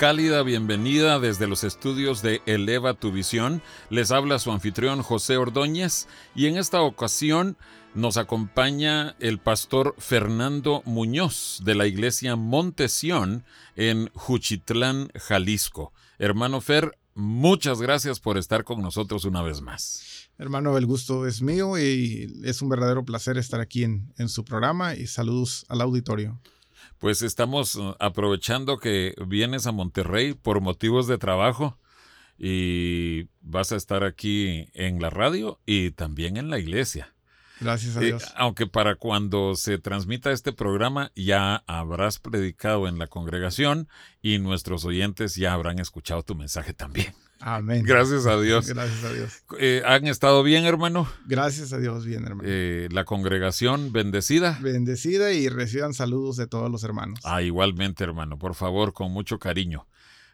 Cálida bienvenida desde los estudios de Eleva tu Visión. Les habla su anfitrión José Ordóñez y en esta ocasión nos acompaña el pastor Fernando Muñoz de la iglesia Montesión en Juchitlán, Jalisco. Hermano Fer, muchas gracias por estar con nosotros una vez más. Hermano, el gusto es mío y es un verdadero placer estar aquí en, en su programa y saludos al auditorio. Pues estamos uh, aprovechando que vienes a Monterrey por motivos de trabajo y vas a estar aquí en la radio y también en la iglesia. Gracias a Dios. aunque para cuando se transmita este programa ya habrás predicado en la congregación y nuestros oyentes ya habrán escuchado tu mensaje también. Amén. Gracias a Dios. Gracias a Dios. Eh, ¿Han estado bien, hermano? Gracias a Dios, bien, hermano. Eh, la congregación bendecida. Bendecida y reciban saludos de todos los hermanos. Ah, igualmente, hermano, por favor, con mucho cariño.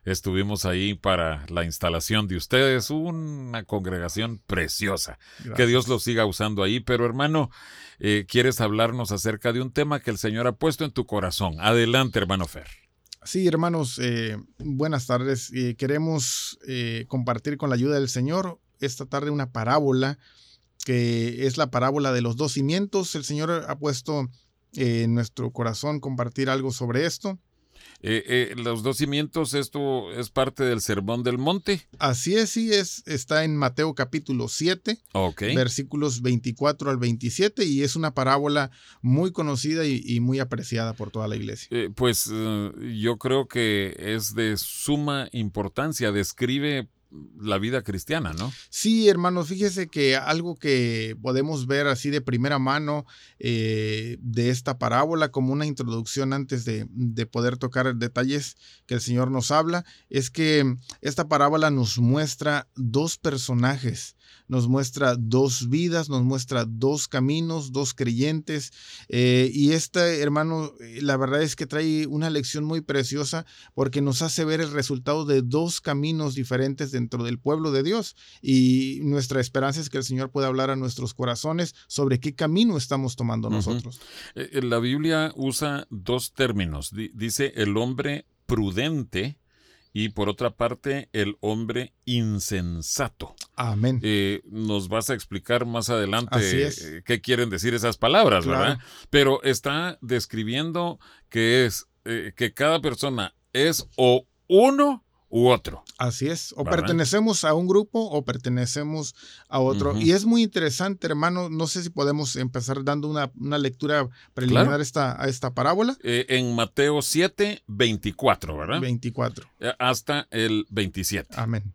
Estuvimos ahí para la instalación de ustedes, una congregación preciosa. Que Dios lo siga usando ahí. Pero hermano, eh, ¿quieres hablarnos acerca de un tema que el Señor ha puesto en tu corazón? Adelante, hermano Fer. Sí, hermanos, eh, buenas tardes. Eh, queremos eh, compartir con la ayuda del Señor esta tarde una parábola que es la parábola de los dos cimientos. El Señor ha puesto en nuestro corazón compartir algo sobre esto. Eh, eh, los dos cimientos, esto es parte del Sermón del Monte. Así es, sí, es, está en Mateo capítulo 7, versículos 24 al 27, y es una parábola muy conocida y, muy apreciada por toda la iglesia. Eh, pues yo creo que es de suma importancia, describe la vida cristiana, ¿no? Sí, hermano, fíjese que algo que podemos ver así de primera mano eh, de esta parábola, como una introducción antes de, de, poder tocar detalles que el Señor nos habla, es que esta parábola nos muestra dos personajes nos muestra dos vidas, nos muestra dos caminos, dos creyentes. Eh, y este hermano, eh, la verdad es que trae una lección muy preciosa porque nos hace ver el resultado de dos caminos diferentes dentro del pueblo de Dios. Y nuestra esperanza es que el Señor pueda hablar a nuestros corazones sobre qué camino estamos tomando nosotros. Eh, la Biblia usa dos términos. Dice el hombre prudente y por otra parte el hombre insensato. Amén. Eh, nos vas a explicar más adelante eh, qué quieren decir esas palabras, ¿verdad? Pero está describiendo que es eh, que cada persona es o uno u otro. Así es, o pertenecemos a un grupo o pertenecemos a otro. Y es muy interesante, hermano, no sé si podemos empezar dando una, lectura preliminar esta, a esta parábola. Eh, en Mateo 7, 24, ¿verdad? 24. Eh, hasta el 27. Amén.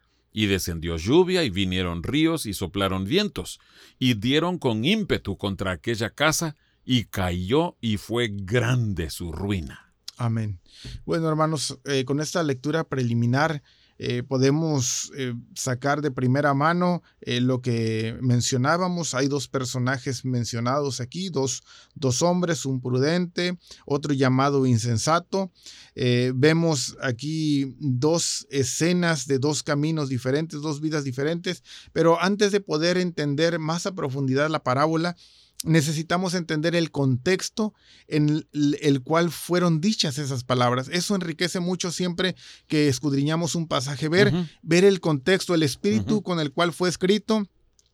y descendió lluvia y vinieron ríos y soplaron vientos, y dieron con ímpetu contra aquella casa, y cayó y fue grande su ruina. Amén. Bueno, hermanos, eh, con esta lectura preliminar eh, podemos eh, sacar de primera mano lo que mencionábamos. Hay dos personajes mencionados aquí, dos, dos hombres, un prudente, otro llamado insensato. vemos aquí dos escenas de dos caminos diferentes, dos vidas diferentes, pero antes de poder entender más a profundidad la parábola, necesitamos entender el contexto en el cual fueron dichas esas palabras. Eso enriquece mucho siempre que escudriñamos un pasaje, ver, ver el contexto, el espíritu con el cual fue escrito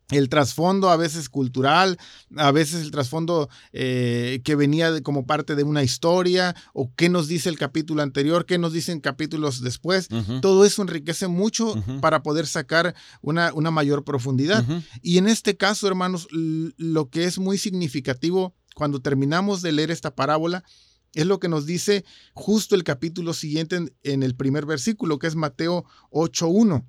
el trasfondo a veces cultural, a veces el trasfondo eh, que venía como parte de una historia, o qué nos dice el capítulo anterior, qué nos dicen capítulos después. Todo eso enriquece mucho para poder sacar una, una mayor profundidad. Y en este caso, hermanos, lo que es muy significativo cuando terminamos de leer esta parábola es lo que nos dice justo el capítulo siguiente en, en el primer versículo, que es Mateo 8.1.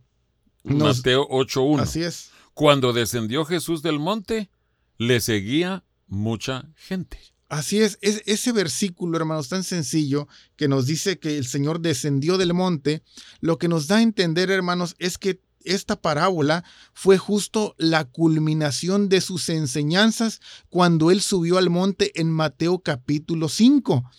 Mateo 8.1. Así es. Cuando descendió Jesús del monte, le seguía mucha gente. Así es, es, ese versículo, hermanos, tan sencillo que nos dice que el Señor descendió del monte, lo que nos da a entender, hermanos, es que esta parábola fue justo la culminación de sus enseñanzas cuando él subió al monte en Mateo capítulo 5.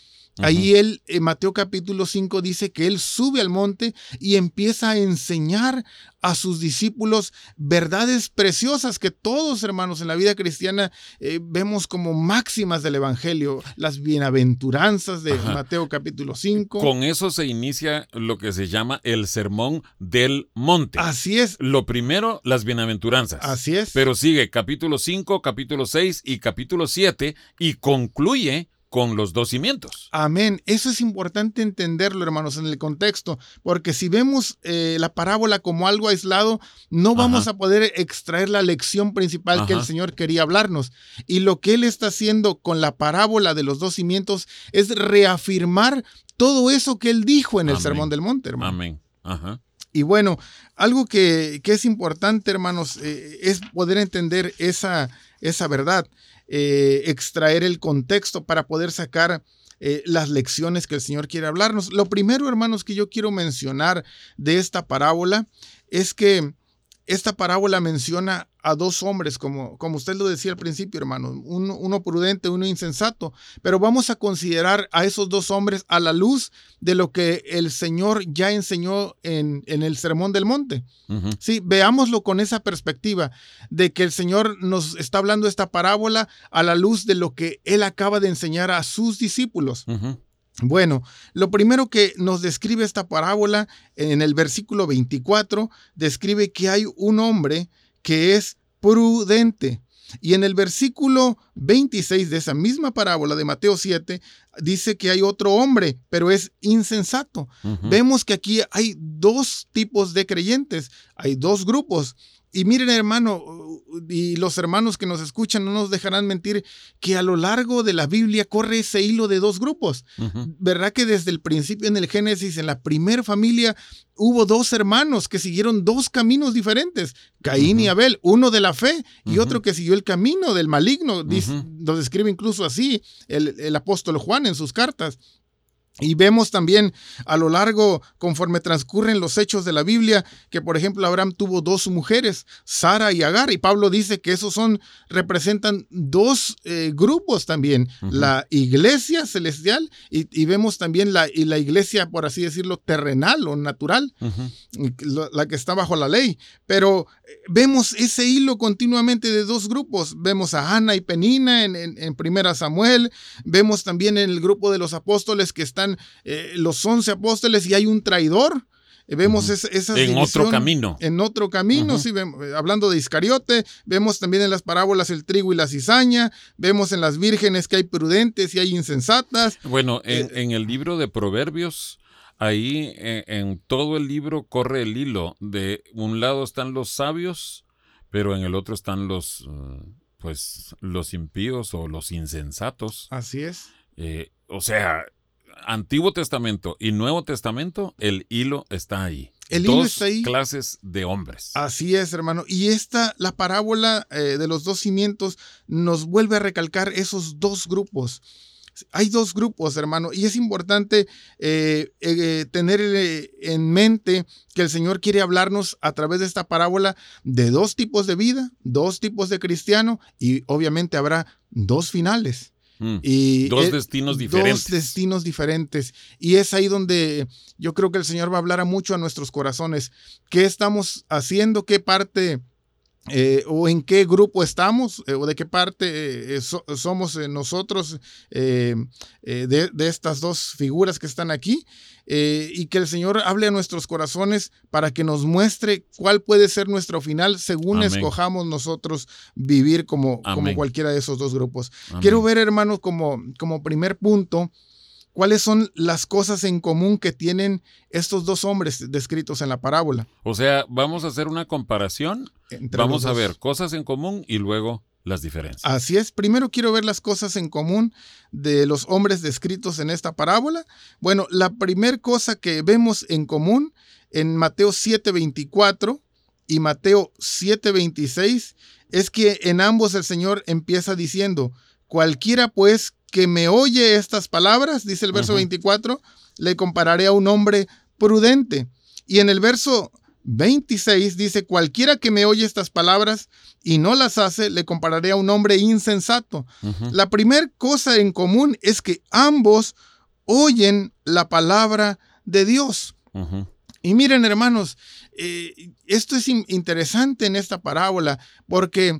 Ahí él, en Mateo capítulo 5 dice que él sube al monte y empieza a enseñar a sus discípulos verdades preciosas que todos, hermanos, en la vida cristiana eh, vemos como máximas del Evangelio, las bienaventuranzas de Mateo capítulo 5. Con eso se inicia lo que se llama el sermón del monte. Así es. Lo primero, las bienaventuranzas. Así es. Pero sigue capítulo 5, capítulo 6 y capítulo 7 y concluye con los dos cimientos. Amén. Eso es importante entenderlo, hermanos, en el contexto, porque si vemos eh, la parábola como algo aislado, no vamos a poder extraer la lección principal que el Señor quería hablarnos. Y lo que Él está haciendo con la parábola de los dos cimientos es reafirmar todo eso que Él dijo en el Sermón del Monte, hermano. Amén. Ajá. Y bueno, algo que, es importante, hermanos, eh, es poder entender esa, esa verdad. Eh, extraer el contexto para poder sacar eh, las lecciones que el Señor quiere hablarnos. Lo primero, hermanos, que yo quiero mencionar de esta parábola es que esta parábola menciona a dos hombres, como, como usted lo decía al principio, hermano, uno, prudente, uno insensato, pero vamos a considerar a esos dos hombres a la luz de lo que el Señor ya enseñó en, en el Sermón del Monte. Sí, veámoslo con esa perspectiva de que el Señor nos está hablando esta parábola a la luz de lo que Él acaba de enseñar a sus discípulos. Bueno, lo primero que nos describe esta parábola en el versículo 24, describe que hay un hombre que es prudente. Y en el versículo 26 de esa misma parábola de Mateo 7, dice que hay otro hombre, pero es insensato. Vemos que aquí hay dos tipos de creyentes, hay dos grupos. Y miren, hermano, y los hermanos que nos escuchan no nos dejarán mentir que a lo largo de la Biblia corre ese hilo de dos grupos. ¿Verdad que desde el principio en el Génesis, en la primera familia, hubo dos hermanos que siguieron dos caminos diferentes, Caín y Abel, uno de la fe y otro que siguió el camino del maligno? Lo describe incluso así el apóstol Juan en sus cartas. Y vemos también a lo largo, conforme transcurren los hechos de la Biblia, que por ejemplo Abraham tuvo dos mujeres, Sara y Agar, y Pablo dice que esos son, representan dos eh, grupos también, la iglesia celestial y, vemos también la, y la iglesia, por así decirlo, terrenal o natural, la, que está bajo la ley. Pero eh, vemos ese hilo continuamente de dos grupos. Vemos a Ana y Penina en, en Primera Samuel, vemos también en el grupo de los apóstoles que están eh, los once apóstoles y hay un traidor. Eh, vemos esa, En otro camino. En otro camino, sí, eh, hablando de Iscariote, vemos también en las parábolas el trigo y la cizaña, vemos en las vírgenes que hay prudentes y hay insensatas. Bueno, en, el libro de Proverbios, ahí en, todo el libro corre el hilo de un lado están los sabios, pero en el otro están los, pues, los impíos o los insensatos. Así es. o sea, Antiguo Testamento y Nuevo Testamento, el hilo está ahí. El dos hilo está ahí. clases de hombres. Así es, hermano. Y esta, la parábola eh, de los dos cimientos, nos vuelve a recalcar esos dos grupos. Hay dos grupos, hermano, y es importante eh, eh, tener en mente que el Señor quiere hablarnos a través de esta parábola de dos tipos de vida, dos tipos de cristiano, y obviamente habrá dos finales. Mm. Y dos destinos diferentes. Dos destinos diferentes. Y es ahí donde yo creo que el Señor va a hablar a mucho a nuestros corazones. ¿Qué estamos haciendo? ¿Qué parte eh, o en qué grupo estamos eh, o de qué parte eh, somos nosotros de, de, estas dos figuras que están aquí y que el Señor hable a nuestros corazones para que nos muestre cuál puede ser nuestro final según escojamos nosotros vivir como, como cualquiera de esos dos grupos. Quiero ver, hermanos, como, como primer punto, ¿Cuáles son las cosas en común que tienen estos dos hombres descritos en la parábola? O sea, vamos a hacer una comparación. vamos a ver cosas en común y luego las diferencias. Así es. Primero quiero ver las cosas en común de los hombres descritos en esta parábola. Bueno, la primera cosa que vemos en común en Mateo 7:24 y Mateo 7:26 es que en ambos el Señor empieza diciendo, cualquiera pues que me oye estas palabras, dice el verso 24, le compararé a un hombre prudente. Y en el verso 26 dice, cualquiera que me oye estas palabras y no las hace, le compararé a un hombre insensato. La primera cosa en común es que ambos oyen la palabra de Dios. Y miren, hermanos, eh, esto es interesante en esta parábola porque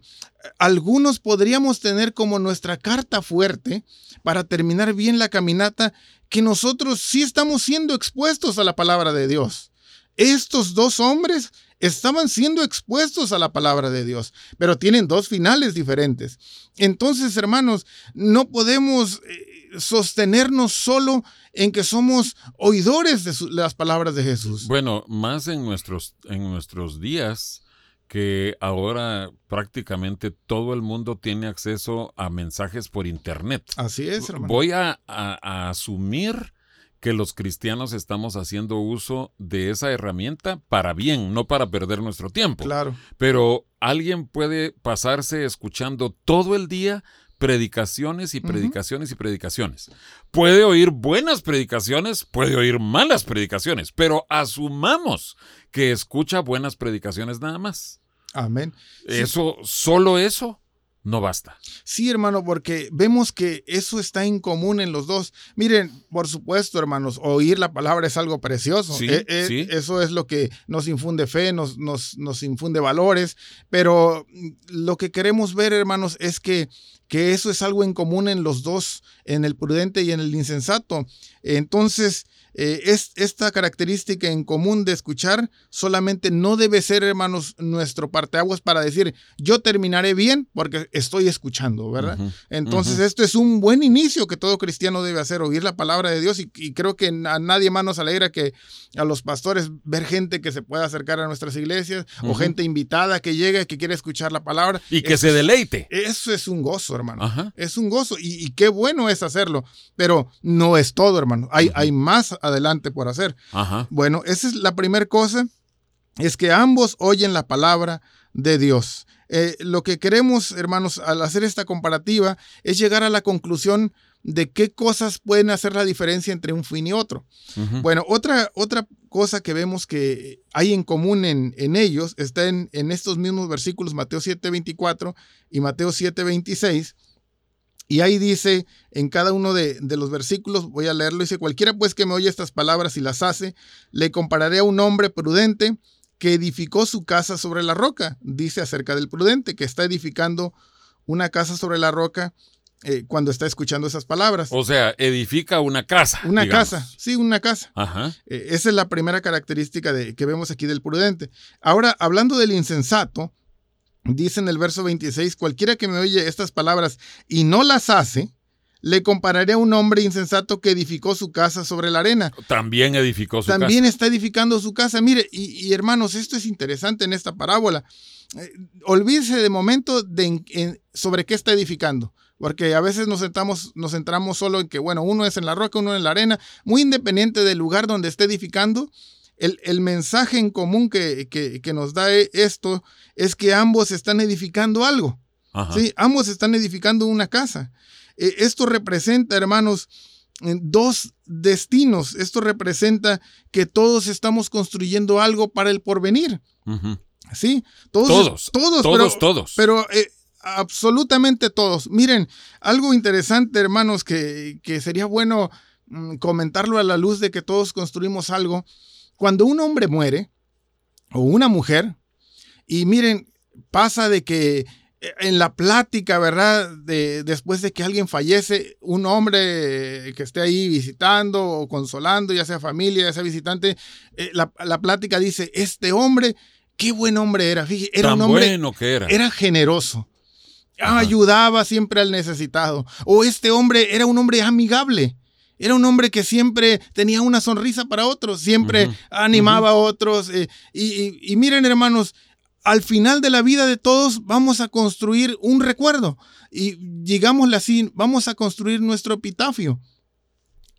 algunos podríamos tener como nuestra carta fuerte para terminar bien la caminata que nosotros sí estamos siendo expuestos a la palabra de Dios. Estos dos hombres estaban siendo expuestos a la palabra de Dios, pero tienen dos finales diferentes. Entonces, hermanos, no podemos eh, sostenernos solo en que somos oidores de, las palabras de Jesús. Bueno, más en nuestros, en nuestros días, que ahora prácticamente todo el mundo tiene acceso a mensajes por internet. Así es, hermano. Voy a, asumir que los cristianos estamos haciendo uso de esa herramienta para bien, no para perder nuestro tiempo. Claro. Pero alguien puede pasarse escuchando todo el día predicaciones y predicaciones y predicaciones. Puede oír buenas predicaciones, puede oír malas predicaciones, pero asumamos que escucha buenas predicaciones nada más. Amén. Eso, solo eso, no basta. Sí, hermano, porque vemos que eso está en común en los dos. Miren, por supuesto, hermanos, oír la palabra es algo precioso. Sí, eh, eh, Eso es lo que nos infunde fe, nos, nos, nos infunde valores, pero lo que queremos ver, hermanos, es que que eso es algo en común en los dos, en el prudente y en el insensato. Entonces, eh, es, esta característica en común de escuchar solamente no debe ser, hermanos, nuestro parteaguas para decir, yo terminaré bien porque estoy escuchando, ¿verdad? Entonces, esto es un buen inicio que todo cristiano debe hacer, oír la palabra de Dios y, creo que a nadie más nos alegra que a los pastores ver gente que se pueda acercar a nuestras iglesias o gente invitada que llega y que quiere escuchar la palabra. Y que se deleite. Eso es un gozo, hermano. Es un gozo y, qué bueno es hacerlo, pero no es todo, hermano. Hay, hay más adelante por hacer. Bueno, esa es la primera cosa, es que ambos oyen la palabra de Dios. Eh, lo que queremos, hermanos, al hacer esta comparativa, es llegar a la conclusión de qué cosas pueden hacer la diferencia entre un fin y otro. Bueno, otra, otra cosa que vemos que hay en común en, en ellos está en, en, estos mismos versículos, Mateo 7:24 y Mateo 7:26 y ahí dice, en cada uno de, los versículos, voy a leerlo, dice, cualquiera pues que me oye estas palabras y las hace, le compararé a un hombre prudente que edificó su casa sobre la roca. Dice acerca del prudente, que está edificando una casa sobre la roca eh, cuando está escuchando esas palabras. O sea, edifica una casa. Una casa, sí, una casa. Ajá. Eh, esa es la primera característica de, que vemos aquí del prudente. Ahora, hablando del insensato, Dice en el verso 26, cualquiera que me oye estas palabras y no las hace, le compararé a un hombre insensato que edificó su casa sobre la arena. También edificó su casa. También está edificando su casa. Mire, y, hermanos, esto es interesante en esta parábola. Eh, olvídese de momento de sobre qué está edificando. Porque a veces nos, sentamos, nos centramos solo en que, bueno, uno es en la roca, uno en la arena, muy independiente del lugar donde esté edificando el, mensaje en común que, nos da esto es que ambos están edificando algo. ¿sí? Ambos están edificando una casa. E, esto representa, hermanos, dos destinos. Esto representa que todos estamos construyendo algo para el porvenir. ¿Sí? Todos. Todos, todos. todos. Pero eh, absolutamente todos. Miren, algo interesante, hermanos, que, que sería bueno mm, comentarlo a la luz de que todos construimos algo cuando un hombre muere, o una mujer, y miren, pasa de que eh, en la plática, ¿verdad? De, después de que alguien fallece, un hombre que esté ahí visitando o consolando, ya sea familia, ya sea visitante, eh, la, plática dice, este hombre, qué buen hombre era. Fíjate, era un hombre, bueno que era. Era generoso. Ayudaba siempre al necesitado. O este hombre era un hombre amigable. Era un hombre que siempre tenía una sonrisa para otros, siempre animaba a otros. Eh, y, miren, hermanos, al final de la vida de todos vamos a construir un recuerdo. Y digámosle así, vamos a construir nuestro epitafio.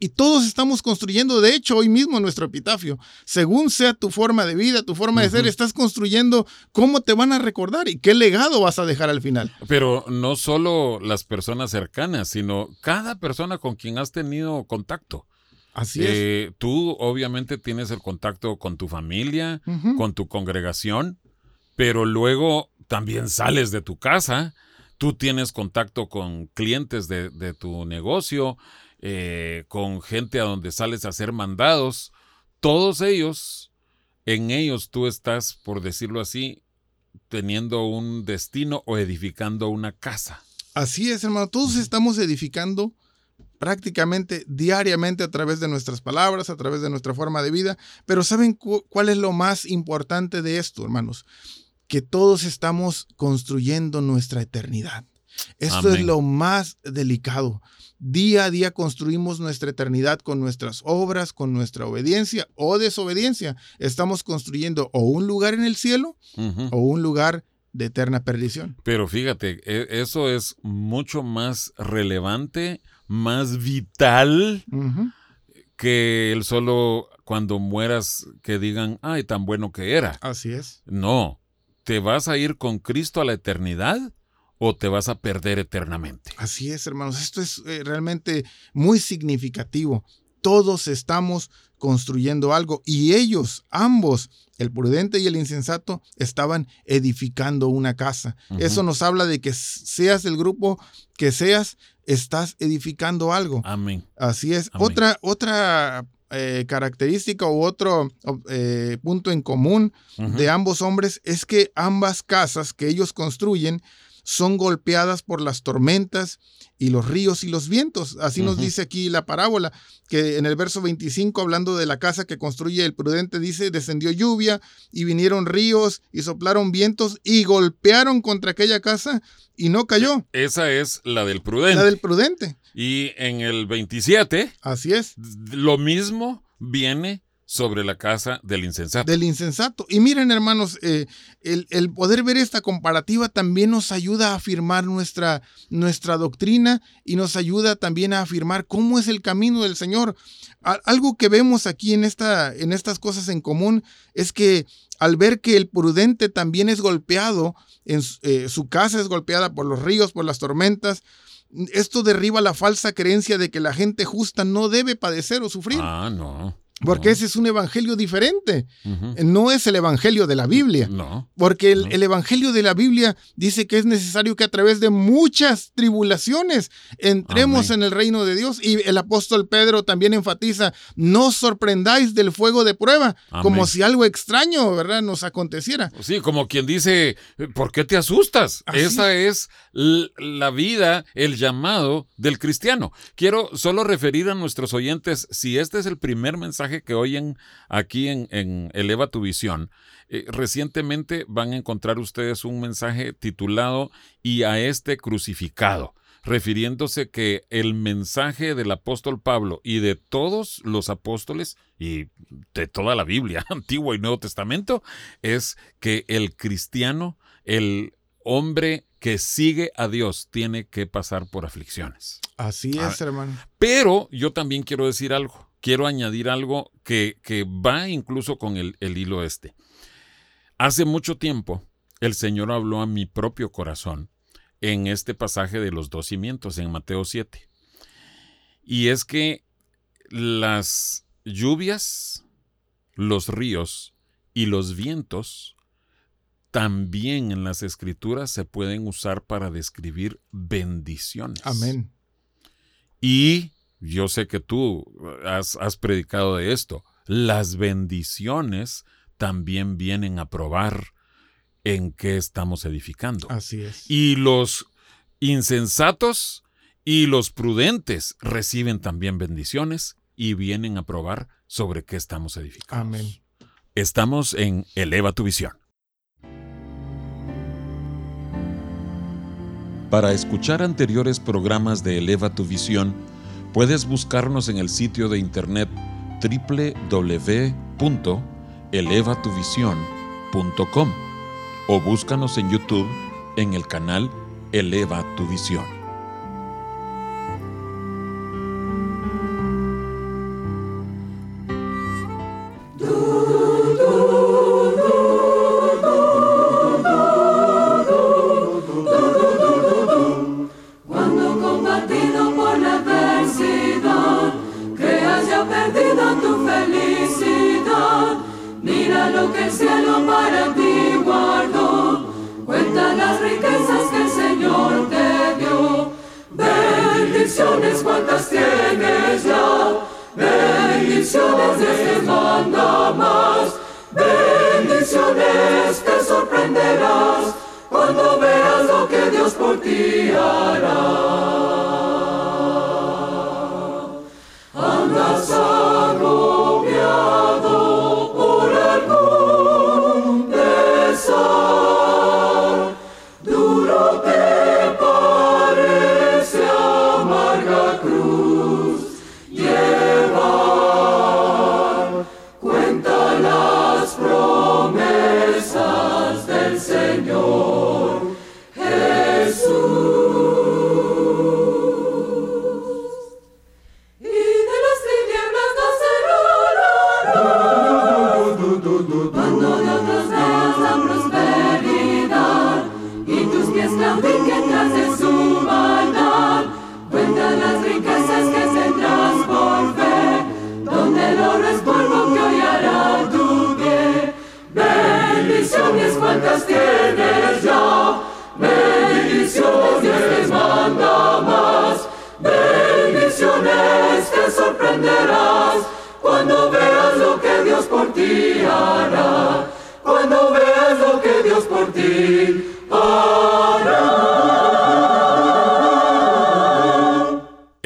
Y todos estamos construyendo, de hecho, hoy mismo nuestro epitafio. Según sea tu forma de vida, tu forma de ser, estás construyendo cómo te van a recordar y qué legado vas a dejar al final. Pero no solo las personas cercanas, sino cada persona con quien has tenido contacto. Así es. Eh, tú obviamente tienes el contacto con tu familia, con tu congregación, pero luego también sales de tu casa, tú tienes contacto con clientes de, de tu negocio, eh, con gente a donde sales a hacer mandados, todos ellos, en ellos tú estás, por decirlo así, teniendo un destino o edificando una casa. Así es, hermano, todos estamos edificando prácticamente diariamente a través de nuestras palabras, a través de nuestra forma de vida, pero ¿saben cuál es lo más importante de esto, hermanos? Que todos estamos construyendo nuestra eternidad. Esto es lo más delicado. Día a día construimos nuestra eternidad con nuestras obras, con nuestra obediencia o desobediencia. Estamos construyendo o un lugar en el cielo o un lugar de eterna perdición. Pero fíjate, e, eso es mucho más relevante, más vital que el solo cuando mueras que digan, ay, tan bueno que era. Así es. No, te vas a ir con Cristo a la eternidad o te vas a perder eternamente. Así es, hermanos. Esto es eh, realmente muy significativo. Todos estamos construyendo algo y ellos, ambos, el prudente y el insensato, estaban edificando una casa. Eso nos habla de que seas el grupo que seas, estás edificando algo. Amén. Así es. Otra, otra eh, característica u otro eh, punto en común de ambos hombres es que ambas casas que ellos construyen son golpeadas por las tormentas y los ríos y los vientos. Así nos dice aquí la parábola, que en el verso 25, hablando de la casa que construye el prudente, dice, descendió lluvia y vinieron ríos y soplaron vientos y golpearon contra aquella casa y no cayó. Esa es la del prudente. La del prudente. Y en el 27, así es. Lo mismo viene sobre la casa del insensato. Del insensato. Y miren, hermanos, eh, el, poder ver esta comparativa también nos ayuda a afirmar nuestra, nuestra doctrina y nos ayuda también a afirmar cómo es el camino del Señor. algo que vemos aquí en, esta, en estas cosas en común es que al ver que el prudente también es golpeado, en, eh, su casa es golpeada por los ríos, por las tormentas, esto derriba la falsa creencia de que la gente justa no debe padecer o sufrir. Ah, no. Porque ese es un evangelio diferente. No es el evangelio de la Biblia. No. Porque el, evangelio de la Biblia dice que es necesario que a través de muchas tribulaciones entremos en el reino de Dios. Y el apóstol Pedro también enfatiza, no os sorprendáis del fuego de prueba, como si algo extraño, ¿verdad?, nos aconteciera. Sí, como quien dice, ¿por qué te asustas? Esa es la vida, el llamado del cristiano. Quiero solo referir a nuestros oyentes, si este es el primer mensaje que oyen aquí en, Eleva tu Visión, eh, recientemente van a encontrar ustedes un mensaje titulado Y a este crucificado refiriéndose que el mensaje del apóstol Pablo y de todos los apóstoles y de toda la Biblia, Antiguo y Nuevo Testamento, es que el cristiano, el hombre que sigue a Dios, tiene que pasar por aflicciones. Así es, hermano. Pero yo también quiero decir algo quiero añadir algo que, va incluso con el, el hilo este. Hace mucho tiempo, el Señor habló a mi propio corazón en este pasaje de los dos cimientos, en Mateo 7. Y es que las lluvias, los ríos y los vientos también en las escrituras se pueden usar para describir bendiciones. Amén. Y yo sé que tú has, predicado de esto, las bendiciones también vienen a probar en qué estamos edificando. Así es. Y los insensatos y los prudentes reciben también bendiciones y vienen a probar sobre qué estamos edificando. Amén. Estamos en Eleva tu visión. Para escuchar anteriores programas de Eleva tu visión, puedes buscarnos en el sitio de internet www.elevatuvision.com o búscanos en YouTube en el canal Eleva tu visión. lo que el cielo para ti guardó. Cuenta las riquezas que el Señor te dio. Bendiciones cuantas tienes ya. Bendiciones Dios este manda más. Bendiciones te sorprenderás cuando veas lo que Dios por ti hará. Andas agobiado.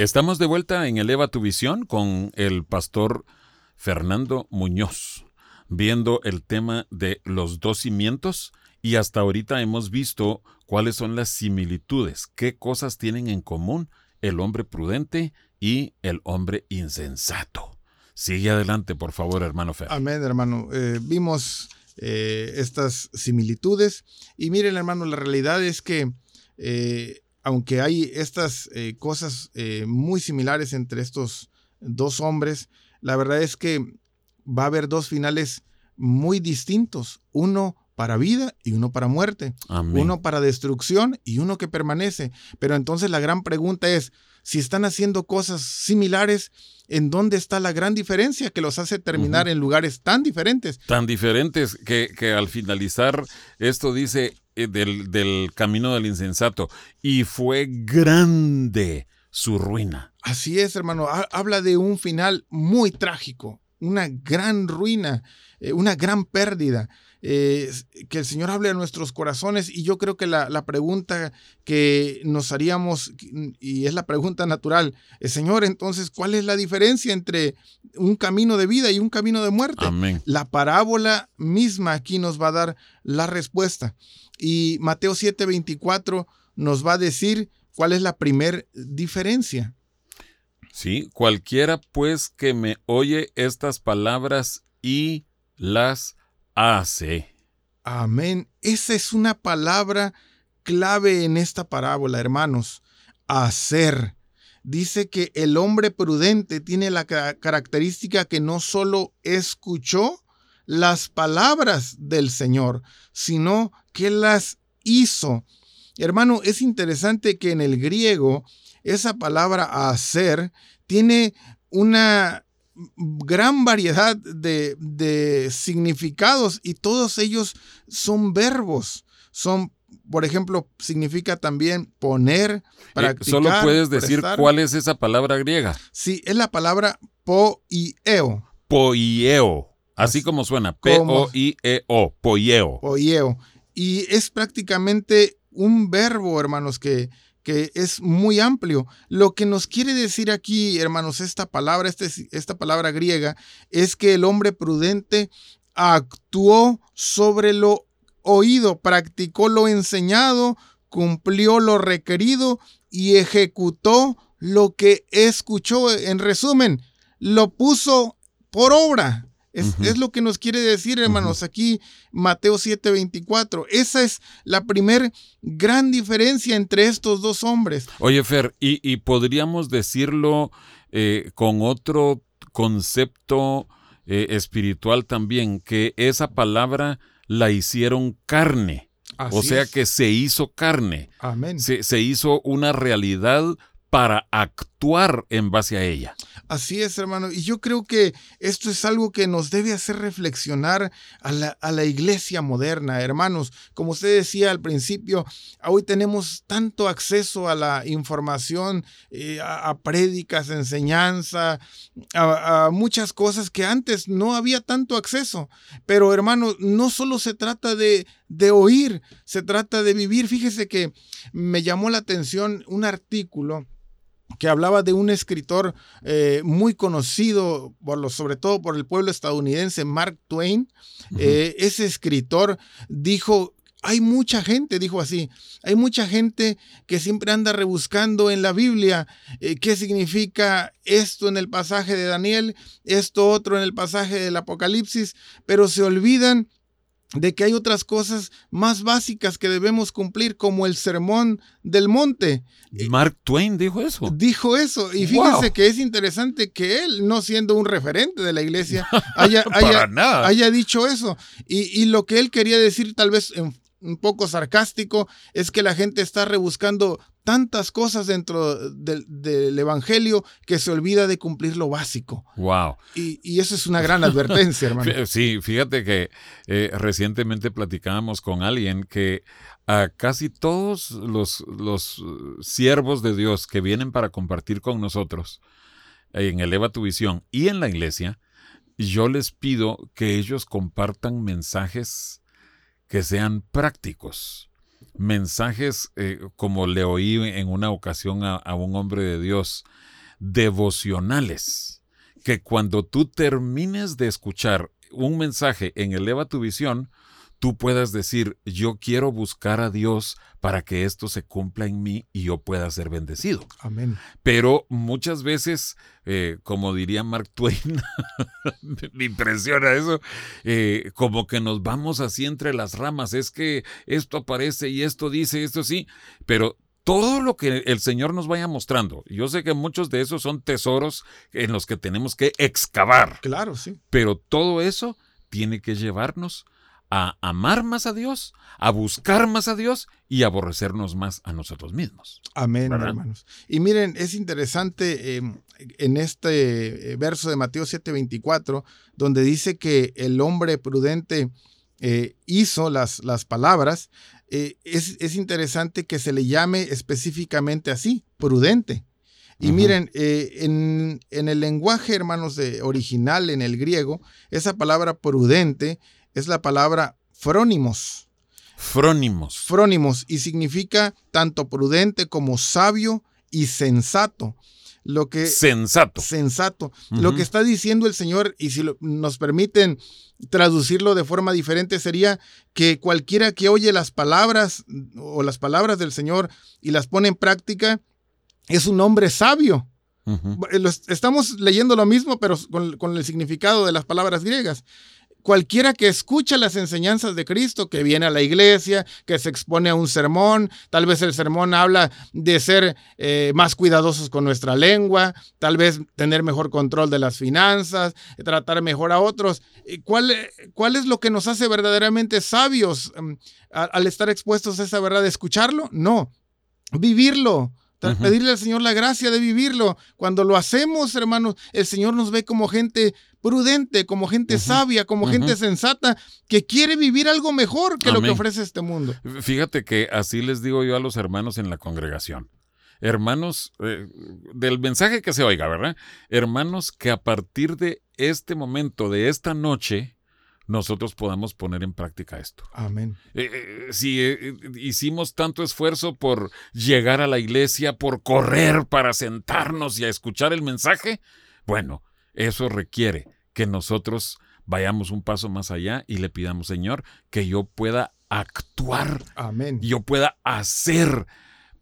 Estamos de vuelta en Eleva tu Visión con el pastor Fernando Muñoz, viendo el tema de los dos cimientos y hasta ahorita hemos visto cuáles son las similitudes, qué cosas tienen en común el hombre prudente y el hombre insensato. Sigue adelante, por favor, hermano Fer. Amén, hermano. Eh, vimos eh, estas similitudes y miren, hermano, la realidad es que eh, aunque hay estas cosas muy similares entre estos dos hombres, la verdad es que va a haber dos finales muy distintos, uno para vida y uno para muerte, uno para destrucción y uno que permanece. Pero entonces la gran pregunta es, si están haciendo cosas similares, ¿en dónde está la gran diferencia que los hace terminar en lugares tan diferentes? Tan diferentes que, que al finalizar esto dice, eh, del, camino del insensato, y fue grande su ruina. Así es, hermano. Habla de un final muy trágico, una gran ruina, eh, una gran pérdida. Eh, que el Señor hable a nuestros corazones y yo creo que la, pregunta que nos haríamos, y es la pregunta natural, Señor, entonces, ¿cuál es la diferencia entre un camino de vida y un camino de muerte? Amén. La parábola misma aquí nos va a dar la respuesta. Y Mateo 7:24 nos va a decir cuál es la primer diferencia. Sí, cualquiera pues que me oye estas palabras y las hace. Amén. Esa es una palabra clave en esta parábola, hermanos. Hacer. Dice que el hombre prudente tiene la característica que no solo escuchó, las palabras del Señor, sino que las hizo. Hermano, es interesante que en el griego esa palabra hacer tiene una gran variedad de, significados y todos ellos son verbos. Son, por ejemplo, significa también poner, eh, practicar. Solo puedes decir cuál es esa palabra griega. Sí, es la palabra poieo. Poieo. Así como suena, P-O-I-E-O, poieo. Poieo. y es prácticamente un verbo, hermanos, que, que es muy amplio. Lo que nos quiere decir aquí, hermanos, esta palabra, este, esta palabra griega, es que el hombre prudente actuó sobre lo oído, practicó lo enseñado, cumplió lo requerido y ejecutó lo que escuchó. En resumen, lo puso por obra. Es, lo que nos quiere decir, hermanos, aquí Mateo 7:24. Esa es la primer gran diferencia entre estos dos hombres. Oye, Fer, y, podríamos decirlo eh, con otro concepto eh, espiritual también, que esa palabra la hicieron carne. o sea que se hizo carne. Amén. Se, se hizo una realidad para actuar en base a ella. Así es, hermano. Y yo creo que esto es algo que nos debe hacer reflexionar a la, iglesia moderna, hermanos. Como usted decía al principio, hoy tenemos tanto acceso a la información, eh, a, prédicas, enseñanza, a, muchas cosas que antes no había tanto acceso. Pero, hermano, no solo se trata de, de oír, se trata de vivir. Fíjese que me llamó la atención un artículo que hablaba de un escritor eh, muy conocido, por lo, sobre todo por el pueblo estadounidense, Mark Twain. Eh, ese escritor dijo, hay mucha gente, dijo así, hay mucha gente que siempre anda rebuscando en la Biblia eh, qué significa esto en el pasaje de Daniel, esto otro en el pasaje del Apocalipsis, pero se olvidan de que hay otras cosas más básicas que debemos cumplir, como el sermón del monte. Mark Twain dijo eso. Dijo eso. Y fíjense que es interesante que él, no siendo un referente de la iglesia, haya, haya, dicho eso. Y, y, lo que él quería decir, tal vez en un poco sarcástico, es que la gente está rebuscando tantas cosas dentro del, Evangelio que se olvida de cumplir lo básico. Wow. Y, eso es una gran advertencia, hermano. Sí, fíjate que eh, recientemente platicábamos con alguien que a casi todos los, los siervos de Dios que vienen para compartir con nosotros en Eleva tu Visión y en la iglesia, yo les pido que ellos compartan mensajes que sean prácticos. Mensajes, eh, como le oí en una ocasión a, un hombre de Dios, devocionales, que cuando tú termines de escuchar un mensaje en Eleva tu visión, tú puedas decir, yo quiero buscar a Dios para que esto se cumpla en mí y yo pueda ser bendecido. Amén. Pero muchas veces, eh, como diría Mark Twain, me impresiona eso, eh, como que nos vamos así entre las ramas, es que esto aparece y esto dice, esto sí, pero todo lo que el Señor nos vaya mostrando. Yo sé que muchos de esos son tesoros en los que tenemos que excavar. Claro, sí. Pero todo eso tiene que llevarnos a amar más a Dios, a buscar más a Dios y aborrecernos más a nosotros mismos. Amén, hermanos. Y miren, es interesante em, en este eh, verso de Mateo 7:24, donde dice que el hombre prudente eh, hizo las, las palabras, eh, es, interesante que se le llame específicamente así, prudente. Y miren, en, en, el lenguaje, hermanos, de, original, en el griego, esa palabra prudente es la palabra frónimos. Frónimos. Frónimos y significa tanto prudente como sabio y sensato. Lo que, sensato. Sensato. Lo que está diciendo el Señor, y si nos permiten traducirlo de forma diferente, sería que cualquiera que oye las palabras o las palabras del Señor y las pone en práctica, es un hombre sabio. Estamos leyendo lo mismo, pero con, el significado de las palabras griegas cualquiera que escucha las enseñanzas de Cristo, que viene a la iglesia, que se expone a un sermón, tal vez el sermón habla de ser eh, más cuidadosos con nuestra lengua, tal vez tener mejor control de las finanzas, tratar mejor a otros. ¿Cuál, cuál es lo que nos hace verdaderamente sabios mm, al estar expuestos a esa verdad? ¿Escucharlo? No, vivirlo. Pedirle al Señor la gracia de vivirlo. Cuando lo hacemos, hermanos, el Señor nos ve como gente prudente, como gente sabia, como gente sensata, que quiere vivir algo mejor que lo que ofrece este mundo. Fíjate que así les digo yo a los hermanos en la congregación. Hermanos, eh, del mensaje que se oiga, ¿verdad? Hermanos, que a partir de este momento, de esta noche, nosotros podamos poner en práctica esto. Amén. Eh, eh, si eh, hicimos tanto esfuerzo por llegar a la iglesia, por correr para sentarnos y a escuchar el mensaje, bueno, eso requiere que nosotros vayamos un paso más allá y le pidamos, Señor, que yo pueda actuar, Amén. yo pueda hacer,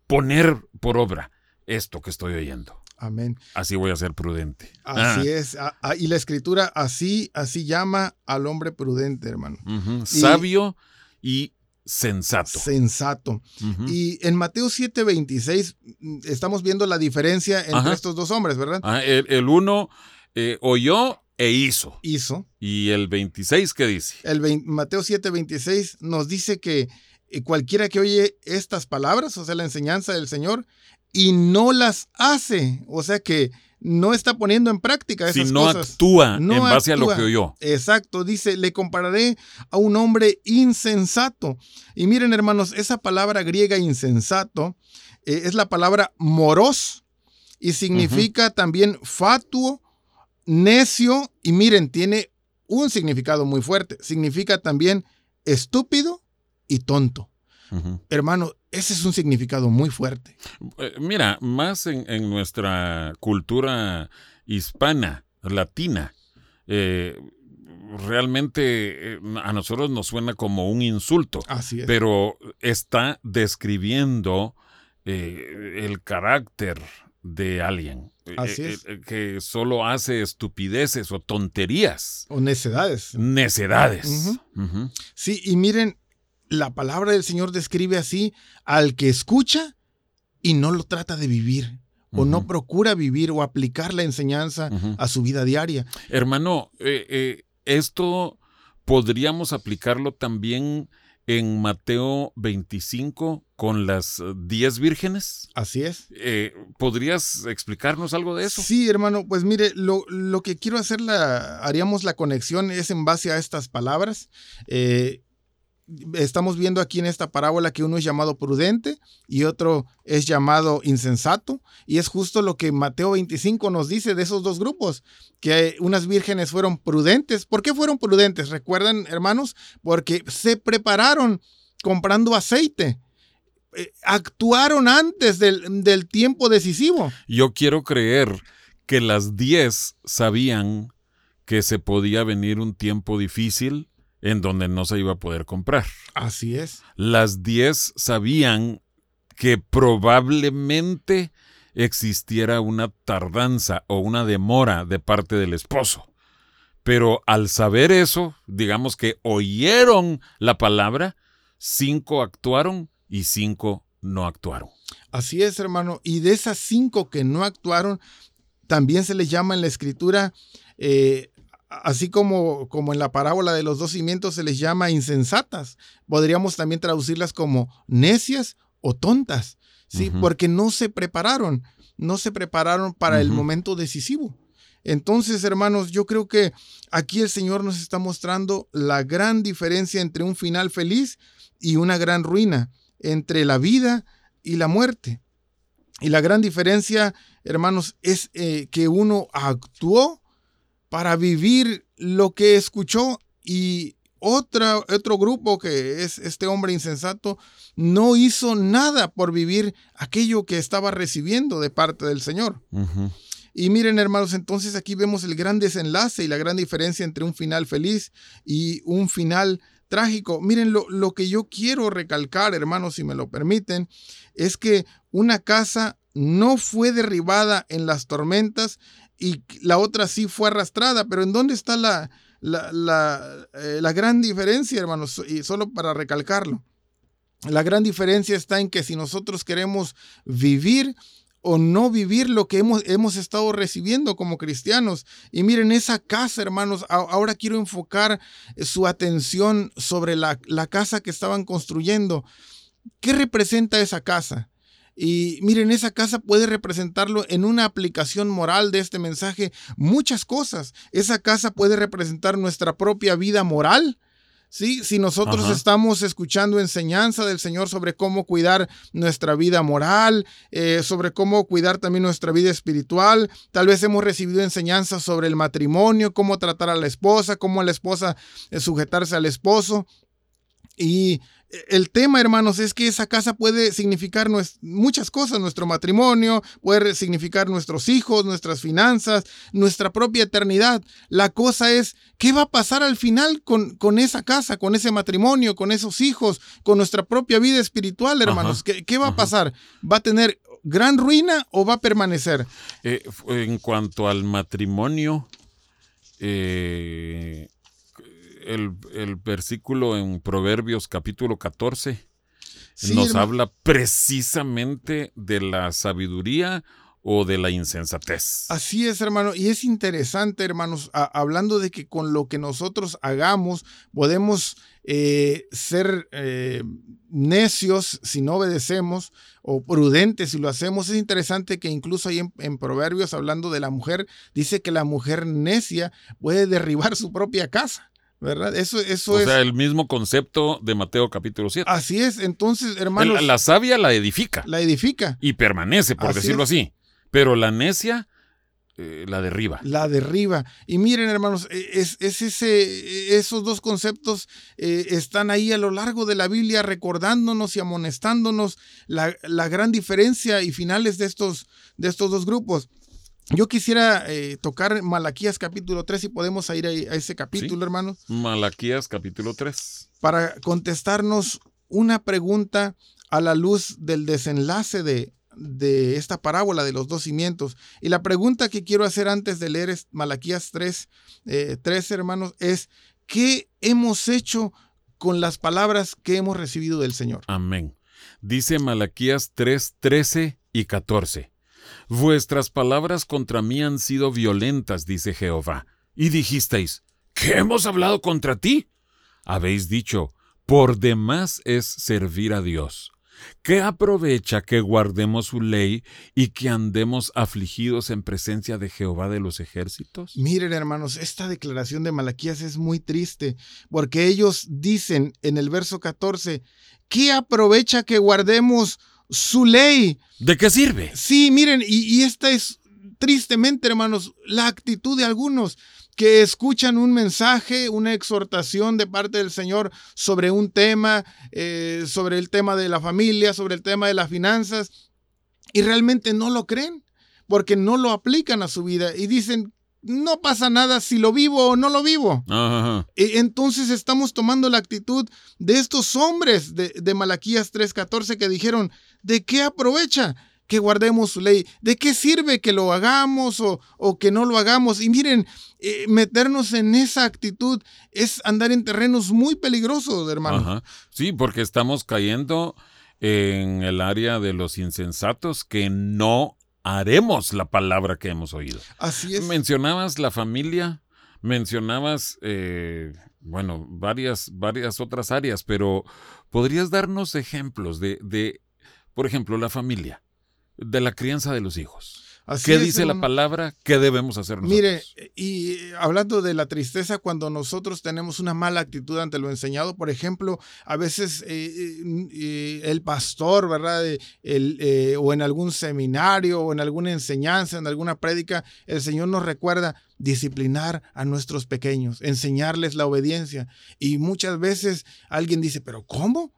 poner por obra esto que estoy oyendo. Amén. Así voy a ser prudente. Así es. Ah, ah, y la escritura así, así llama al hombre prudente, hermano. Sabio y sensato. Sensato. Y en Mateo 7:26 mm, estamos viendo la diferencia entre Ajá. estos dos hombres, ¿verdad? Ah, el, el uno eh, oyó e hizo. Hizo. ¿Y el 26 qué dice? El vein- Mateo 7:26 nos dice que eh, cualquiera que oye estas palabras, o sea, la enseñanza del Señor, y no las hace, o sea que no está poniendo en práctica esas Si no cosas. actúa No en base a lo que oyó. Exacto, dice, le compararé a un hombre insensato. Y miren, hermanos, esa palabra griega insensato eh, es la palabra moros y significa también fatuo, necio y miren, tiene un significado muy fuerte. Significa también estúpido y tonto. Ujú. Hermano, ese es un significado muy fuerte. Eh, Mira, más en, en nuestra cultura hispana, latina, eh, realmente eh, a nosotros nos suena como un insulto, Así es. pero está describiendo eh, el carácter de alguien Así es. que solo hace estupideces o tonterías, o necedades. necedades. Sí, y miren, la palabra del Señor describe así al que escucha y no lo trata de vivir, o no procura vivir o aplicar la enseñanza a su vida diaria. Hermano, eh, eh, esto podríamos aplicarlo también en Mateo 25 con las eh, 10 vírgenes. Así es. Eh, ¿Podrías explicarnos algo de eso? Sí, hermano, pues mire, lo, lo que quiero hacer, la, haríamos la conexión es en base a estas palabras. Eh, estamos viendo aquí en esta parábola que uno es llamado prudente y otro es llamado insensato. Y es justo lo que Mateo 25 nos dice de esos dos grupos, que unas vírgenes fueron prudentes. ¿Por qué fueron prudentes? ¿Recuerdan, hermanos? Porque se prepararon comprando aceite. Eh, actuaron antes del, del tiempo decisivo. Yo quiero creer que las 10 sabían que se podía venir un tiempo difícil en donde no se iba a poder comprar. Así es. Las 10 sabían que probablemente existiera una tardanza o una demora de parte del esposo. Pero al saber eso, digamos que oyeron la palabra, cinco actuaron y cinco no actuaron. Así es, hermano. Y de esas cinco que no actuaron, también se les llama en la escritura, eh, así como, como en la parábola de los dos cimientos se les llama insensatas. Podríamos también traducirlas como necias o tontas, ¿sí? Porque no se prepararon, no se prepararon para el momento decisivo. Entonces, hermanos, yo creo que aquí el Señor nos está mostrando la gran diferencia entre un final feliz y una gran ruina, entre la vida y la muerte. Y la gran diferencia, hermanos, es eh, que uno actuó para vivir lo que escuchó y otra, otro grupo que es este hombre insensato no hizo nada por vivir aquello que estaba recibiendo de parte del Señor. Y miren, hermanos, entonces aquí vemos el gran desenlace y la gran diferencia entre un final feliz y un final trágico. Miren, lo, lo que yo quiero recalcar, hermanos, si me lo permiten, es que una casa no fue derribada en las tormentas y la otra sí fue arrastrada, pero ¿en dónde está la, la, la, eh, gran diferencia, hermanos? Y solo para recalcarlo. La gran diferencia está en que si nosotros queremos vivir o no vivir lo que hemos, hemos estado recibiendo como cristianos. Y miren, esa casa, hermanos, ahora quiero enfocar su atención sobre la, la casa que estaban construyendo. ¿Qué representa esa casa? Y miren, esa casa puede representarlo en una aplicación moral de este mensaje muchas cosas. Esa casa puede representar nuestra propia vida moral. ¿sí? Si nosotros estamos escuchando enseñanza del Señor sobre cómo cuidar nuestra vida moral, eh, sobre cómo cuidar también nuestra vida espiritual, tal vez hemos recibido enseñanza sobre el matrimonio, cómo tratar a la esposa, cómo a la esposa eh, sujetarse al esposo. Y el tema, hermanos, es que esa casa puede significar muchas cosas, nuestro matrimonio, puede significar nuestros hijos, nuestras finanzas, nuestra propia eternidad. La cosa es, ¿qué va a pasar al final con, con esa casa, con ese matrimonio, con esos hijos, con nuestra propia vida espiritual, hermanos? ¿Qué, va a pasar? ¿Va a tener gran ruina o va a permanecer? Eh, en cuanto al matrimonio, eh, el, versículo en Proverbios capítulo 14 nos habla precisamente de la sabiduría o de la insensatez. Así es, hermano. Y es interesante, hermanos, hablando de que con lo que nosotros hagamos podemos eh, ser eh, necios si no obedecemos o prudentes si lo hacemos. Es interesante que incluso ahí en, en, Proverbios, hablando de la mujer, dice que la mujer necia puede derribar su propia casa. ¿Verdad? Eso, eso o es. sea, el mismo concepto de Mateo capítulo 7. Así es, entonces, hermanos. La, sabia la edifica. La edifica. Y permanece, por decirlo así. Pero la necia eh, la derriba. La derriba. Y miren, hermanos, e, es, ese, esos dos conceptos eh, están ahí a lo largo de la Biblia recordándonos y amonestándonos la, la gran diferencia y finales de estos, de estos dos grupos. Yo quisiera eh, tocar Malaquías capítulo 3 y podemos ir a, ese capítulo, hermanos. Malaquías capítulo 3. Para contestarnos una pregunta a la luz del desenlace de, de esta parábola de los dos cimientos. Y la pregunta que quiero hacer antes de leer Malaquías 3, eh, hermanos, es, ¿qué hemos hecho con las palabras que hemos recibido del Señor? Amén. Dice Malaquías 3, 13 y 14. Vuestras palabras contra mí han sido violentas, dice Jehová. Y dijisteis, ¿qué hemos hablado contra ti? Habéis dicho, por demás es servir a Dios. ¿Qué aprovecha que guardemos su ley y que andemos afligidos en presencia de Jehová de los ejércitos? Miren, hermanos, esta declaración de Malaquías es muy triste, porque ellos dicen en el verso 14, ¿qué aprovecha que guardemos su ley. ¿De qué sirve? Sí, miren, y, esta es tristemente, hermanos, la actitud de algunos que escuchan un mensaje, una exhortación de parte del Señor sobre un tema, eh, sobre el tema de la familia, sobre el tema de las finanzas, y realmente no lo creen, porque no lo aplican a su vida y dicen, no pasa nada si lo vivo o no lo vivo. E, entonces estamos tomando la actitud de estos hombres de, de Malaquías 3:14 que dijeron, ¿de qué aprovecha? que guardemos su ley. ¿De qué sirve que lo hagamos o, o que no lo hagamos? Y miren, eh, meternos en esa actitud es andar en terrenos muy peligrosos, hermano. Sí, porque estamos cayendo en el área de los insensatos que no haremos la palabra que hemos oído. Así es. Mencionabas la familia, mencionabas, eh, bueno, varias, varias otras áreas, pero ¿podrías darnos ejemplos de, de, por ejemplo, la familia, de la crianza de los hijos? ¿Qué dice la palabra? ¿Qué debemos hacer nosotros? Mire, y hablando de la tristeza, cuando nosotros tenemos una mala actitud ante lo enseñado, por ejemplo, a veces eh, eh, el pastor, ¿verdad? El, eh, o en algún seminario o en alguna enseñanza, en alguna prédica, el Señor nos recuerda disciplinar a nuestros pequeños, enseñarles la obediencia. Y muchas veces alguien dice, pero ¿cómo?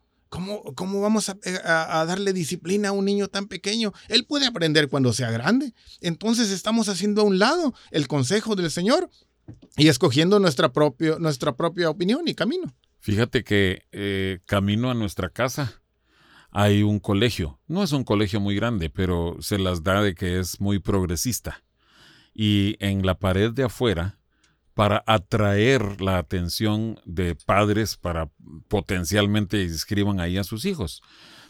¿Cómo, vamos eh, a, darle disciplina a un niño tan pequeño? Él puede aprender cuando sea grande. Entonces estamos haciendo a un lado el consejo del Señor y escogiendo nuestra, nuestra propia opinión y camino. Fíjate que eh, camino a nuestra casa hay un colegio. No es un colegio muy grande, pero se las da de que es muy progresista. Y en la pared de afuera para atraer la atención de padres para potencialmente inscriban ahí a sus hijos.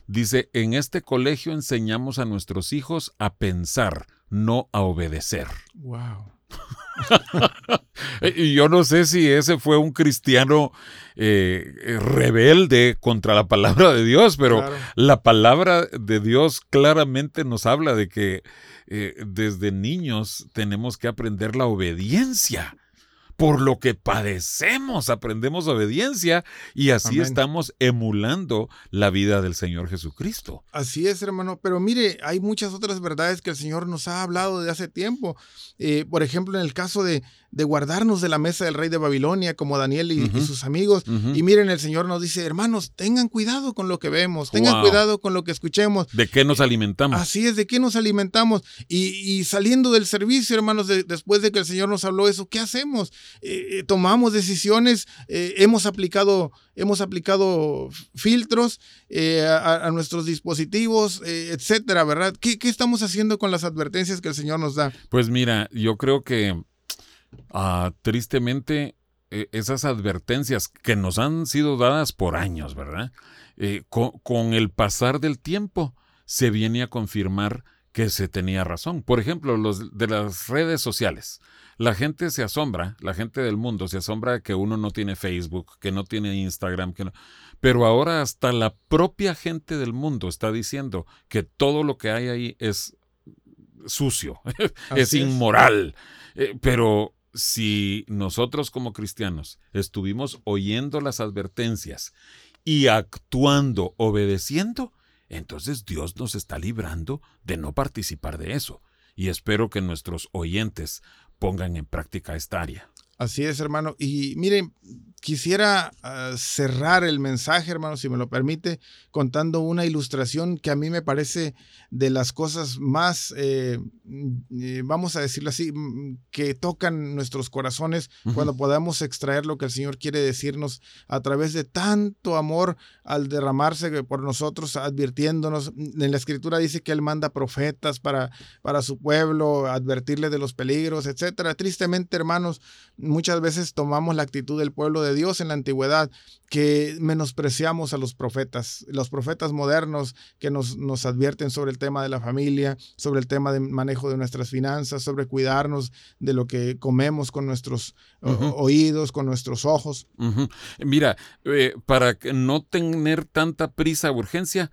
Dice, en este colegio enseñamos a nuestros hijos a pensar, no a obedecer. Wow. y yo no sé si ese fue un cristiano eh, rebelde contra la palabra de Dios, pero la palabra de Dios claramente nos habla de que eh, desde niños tenemos que aprender la obediencia por lo que padecemos aprendemos obediencia y así estamos emulando la vida del Señor Jesucristo. Así es, hermano, pero mire, hay muchas otras verdades que el Señor nos ha hablado de hace tiempo. Eh, por ejemplo, en el caso de, de, guardarnos de la mesa del rey de Babilonia, como Daniel y, sus amigos. Y miren, el Señor nos dice, hermanos, tengan cuidado con lo que vemos, tengan cuidado con lo que escuchemos. ¿De qué nos alimentamos? Así es, ¿de qué nos alimentamos? Y, saliendo del servicio, hermanos, después de que el Señor nos habló eso, ¿qué hacemos? Eh, eh, tomamos decisiones, eh, hemos, aplicado, hemos aplicado filtros a, nuestros dispositivos, etcétera, ¿verdad? ¿Qué, estamos haciendo con las advertencias que el Señor nos da? Pues mira, yo creo que ah, tristemente esas advertencias que nos han sido dadas por años, ¿verdad? con, el pasar del tiempo se viene a confirmar que se tenía razón. Por ejemplo, los de las redes sociales. La gente se asombra, la gente del mundo se asombra que uno no tiene Facebook, que no tiene Instagram, que no... pero ahora hasta la propia gente del mundo está diciendo que todo lo que hay ahí es sucio, es inmoral. Eh, pero si nosotros como cristianos estuvimos oyendo las advertencias y actuando, obedeciendo, entonces Dios nos está librando de no participar de eso. Y espero que nuestros oyentes pongan en práctica esta área. Así es, hermano. Y miren, quisiera ah, cerrar el mensaje, hermano, si me lo permite, contando una ilustración que a mí me parece de las cosas más, eh, eh, vamos a decirlo así, mm, que tocan nuestros corazones cuando podamos extraer lo que el Señor quiere decirnos a través de tanto amor al derramarse por nosotros, advirtiéndonos. En la escritura dice que Él manda profetas para, para su pueblo, advertirle de los peligros, etcétera. Tristemente, hermanos, muchas veces tomamos la actitud del pueblo de Dios en la antigüedad, que menospreciamos a los profetas, los profetas modernos que nos, nos advierten sobre el tema de la familia, sobre el tema del manejo de nuestras finanzas, sobre cuidarnos de lo que comemos con nuestros oídos, con nuestros ojos. Mira, eh, para no tener tanta prisa o urgencia,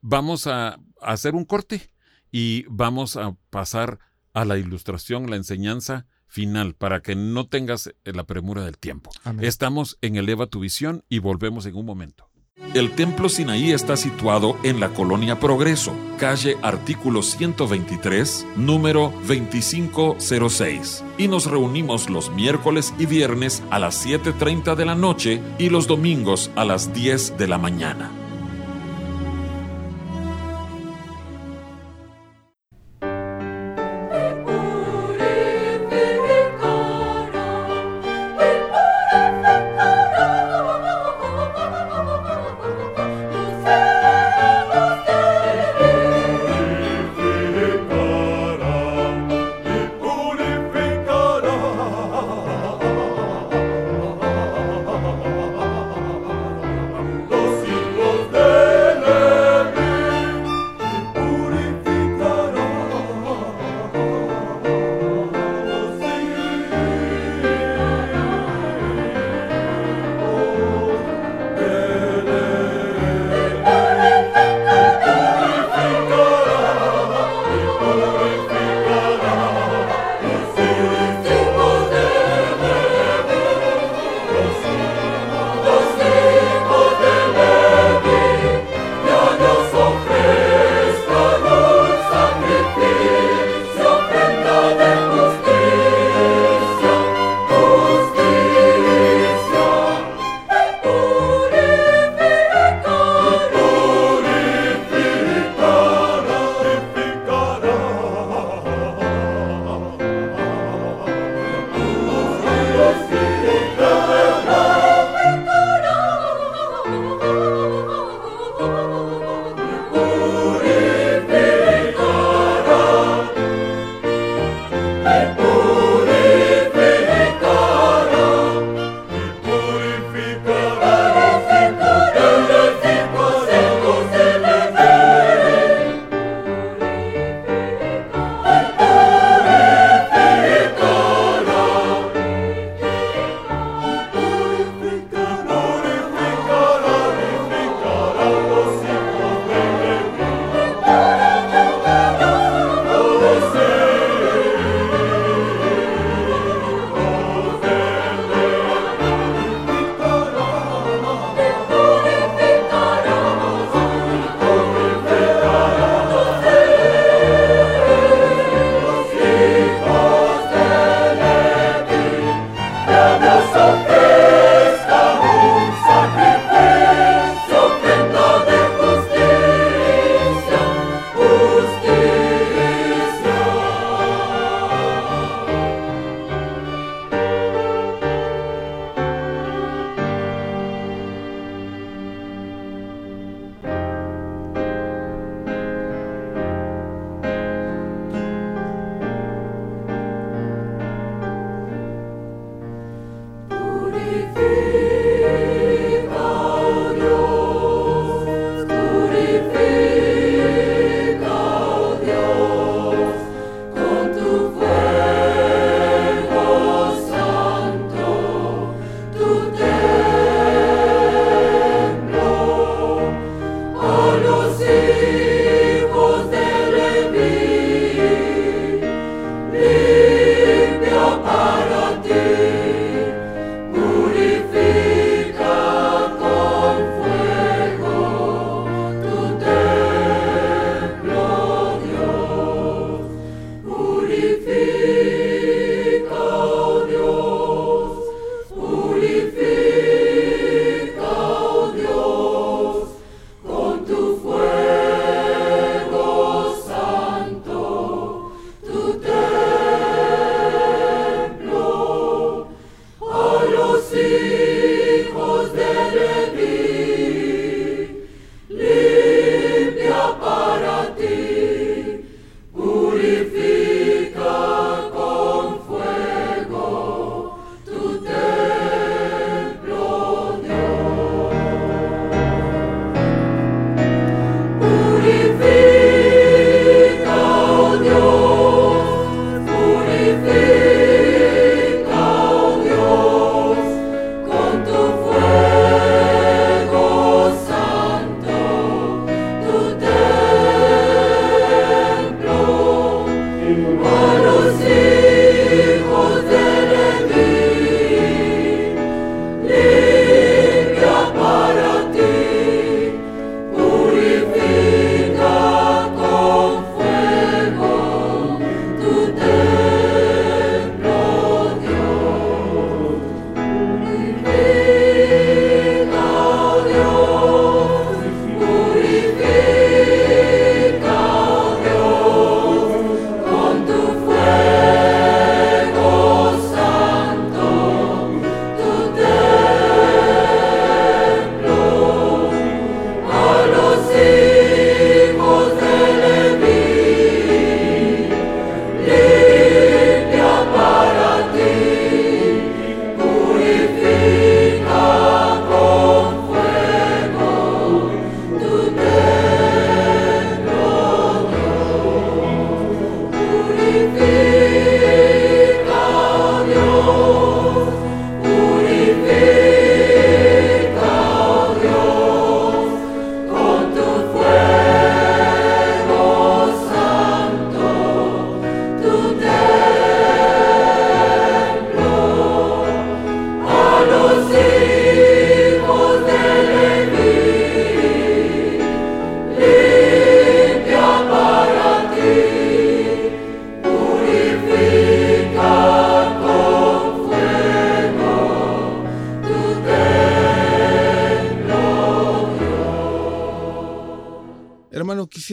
vamos a hacer un corte y vamos a pasar a la ilustración, la enseñanza final para que no tengas eh, la premura del tiempo. Estamos en Eleva tu visión y volvemos en un momento. El Templo Sinaí está situado en la colonia Progreso, calle artículo 123, número 2506. Y nos reunimos los miércoles y viernes a las 7.30 de la noche y los domingos a las 10 de la mañana.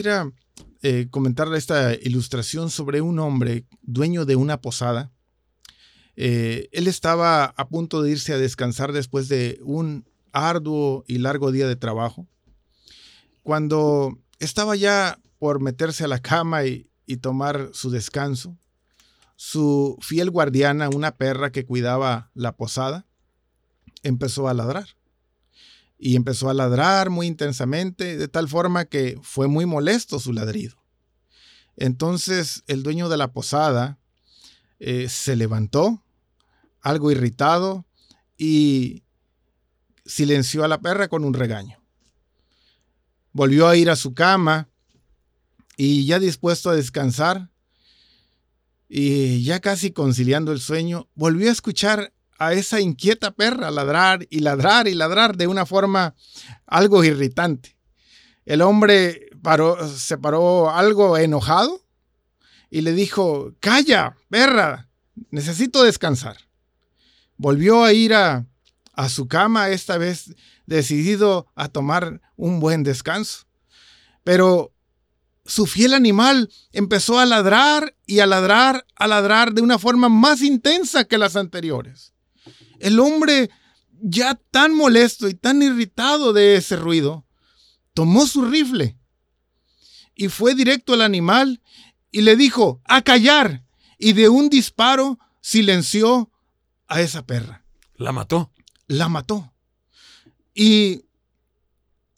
Quisiera eh, comentarle esta ilustración sobre un hombre dueño de una posada. Eh, él estaba a punto de irse a descansar después de un arduo y largo día de trabajo. Cuando estaba ya por meterse a la cama y, y tomar su descanso, su fiel guardiana, una perra que cuidaba la posada, empezó a ladrar. Y empezó a ladrar muy intensamente, de tal forma que fue muy molesto su ladrido. Entonces el dueño de la posada eh, se levantó, algo irritado, y silenció a la perra con un regaño. Volvió a ir a su cama y ya dispuesto a descansar, y ya casi conciliando el sueño, volvió a escuchar a esa inquieta perra ladrar y ladrar y ladrar de una forma algo irritante. El hombre se paró algo enojado y le dijo, calla, perra, necesito descansar. Volvió a ir a, a su cama, esta vez decidido a tomar un buen descanso. Pero su fiel animal empezó a ladrar y a ladrar, a ladrar de una forma más intensa que las anteriores. El hombre, ya tan molesto y tan irritado de ese ruido, tomó su rifle y fue directo al animal y le dijo, a callar, y de un disparo silenció a esa perra. ¿La mató? La mató. Y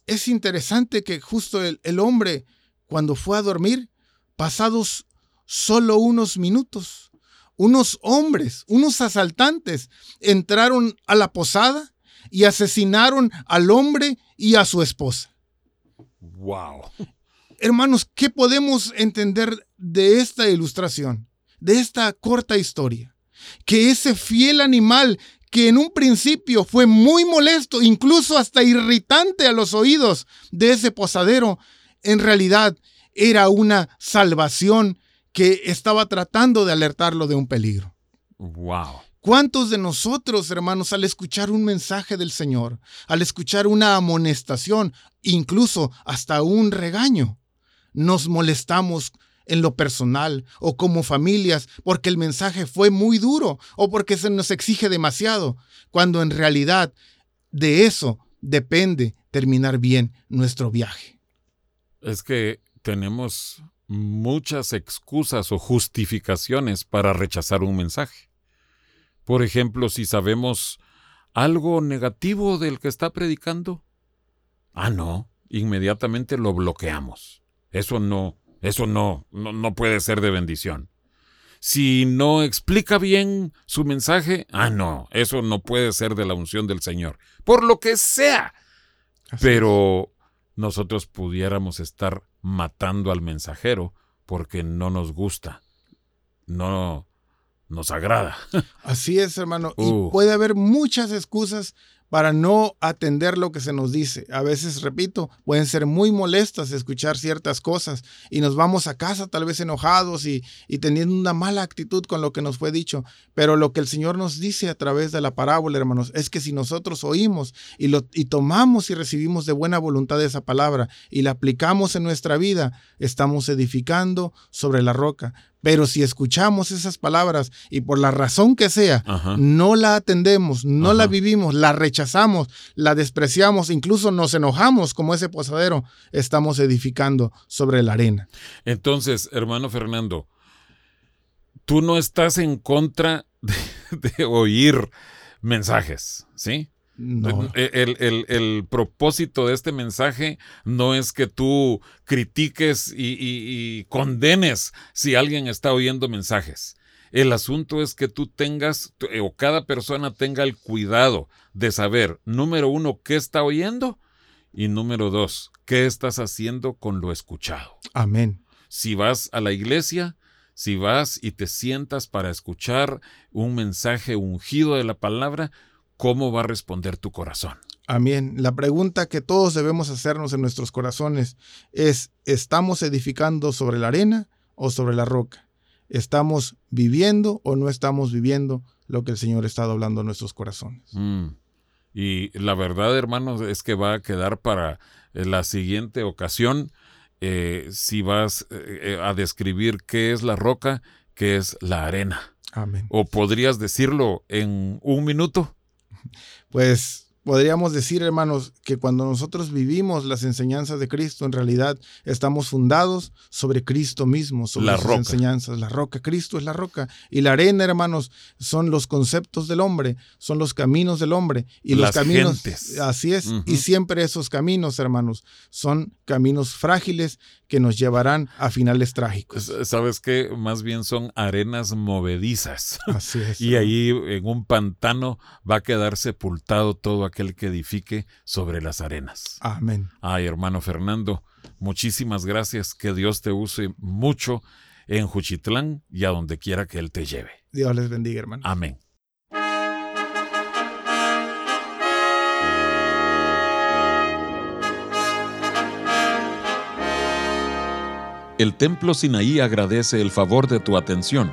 es interesante que justo el, el hombre cuando fue a dormir, pasados solo unos minutos, unos hombres, unos asaltantes, entraron a la posada y asesinaron al hombre y a su esposa. Wow. Hermanos, ¿qué podemos entender de esta ilustración, de esta corta historia? Que ese fiel animal que en un principio fue muy molesto, incluso hasta irritante a los oídos de ese posadero, en realidad era una salvación que estaba tratando de alertarlo de un peligro. Wow. ¿Cuántos de nosotros, hermanos, al escuchar un mensaje del Señor, al escuchar una amonestación, incluso hasta un regaño, nos molestamos en lo personal o como familias porque el mensaje fue muy duro o porque se nos exige demasiado, cuando en realidad de eso depende terminar bien nuestro viaje? Es que tenemos muchas excusas o justificaciones para rechazar un mensaje. Por ejemplo, si sabemos algo negativo del que está predicando, ah, no, inmediatamente lo bloqueamos. Eso no, eso no, no, no puede ser de bendición. Si no explica bien su mensaje, ah, no, eso no puede ser de la unción del Señor. Por lo que sea. Pero nosotros pudiéramos estar matando al mensajero porque no nos gusta, no nos agrada. Así es, hermano. Y uh. puede haber muchas excusas para no atender lo que se nos dice. A veces, repito, pueden ser muy molestas escuchar ciertas cosas y nos vamos a casa tal vez enojados y, teniendo una mala actitud con lo que nos fue dicho. Pero lo que el Señor nos dice a través de la parábola, hermanos, es que si nosotros oímos y, lo, y tomamos y recibimos de buena voluntad esa palabra y la aplicamos en nuestra vida, estamos edificando sobre la roca. Pero si escuchamos esas palabras y por la razón que sea, no la atendemos, no la vivimos, la rechazamos, la despreciamos, incluso nos enojamos como ese posadero, estamos edificando sobre la arena. Entonces, hermano Fernando, tú no estás en contra de oír mensajes, ¿sí? El, propósito de este mensaje no es que tú critiques y, condenes si alguien está oyendo mensajes. El asunto es que tú tengas, eh, o cada persona tenga el cuidado de saber, número uno, qué está oyendo y número dos, qué estás haciendo con lo escuchado. Amén. Si vas a la iglesia, si vas y te sientas para escuchar un mensaje ungido de la palabra, ¿cómo va a responder tu corazón? Amén. La pregunta que todos debemos hacernos en nuestros corazones es, ¿estamos edificando sobre la arena o sobre la roca? ¿Estamos viviendo o no estamos viviendo lo que el Señor está hablando en nuestros corazones? Mm. Y la verdad, hermanos, es que va a quedar para la siguiente ocasión eh, si vas eh, a describir qué es la roca, qué es la arena. Amén. ¿O podrías decirlo en un minuto? Pues podríamos decir, hermanos, que cuando nosotros vivimos las enseñanzas de Cristo, en realidad estamos fundados sobre Cristo mismo, sobre La sus roca. enseñanzas. La roca, Cristo es la roca. Y la arena, hermanos, son los conceptos del hombre, son los caminos del hombre. Y Las los caminos, gentes. así es. Y siempre esos caminos, hermanos, son caminos frágiles que nos llevarán a finales trágicos. ¿Sabes qué? Más bien son arenas movedizas. Así es. Y ahí en un pantano va a quedar sepultado todo aquel que edifique sobre las arenas. Amén. Ay, hermano Fernando, muchísimas gracias. Que Dios te use mucho en Juchitlán y a donde quiera que Él te lleve. Dios les bendiga, hermano. Amén. El Templo Sinaí agradece el favor de tu atención.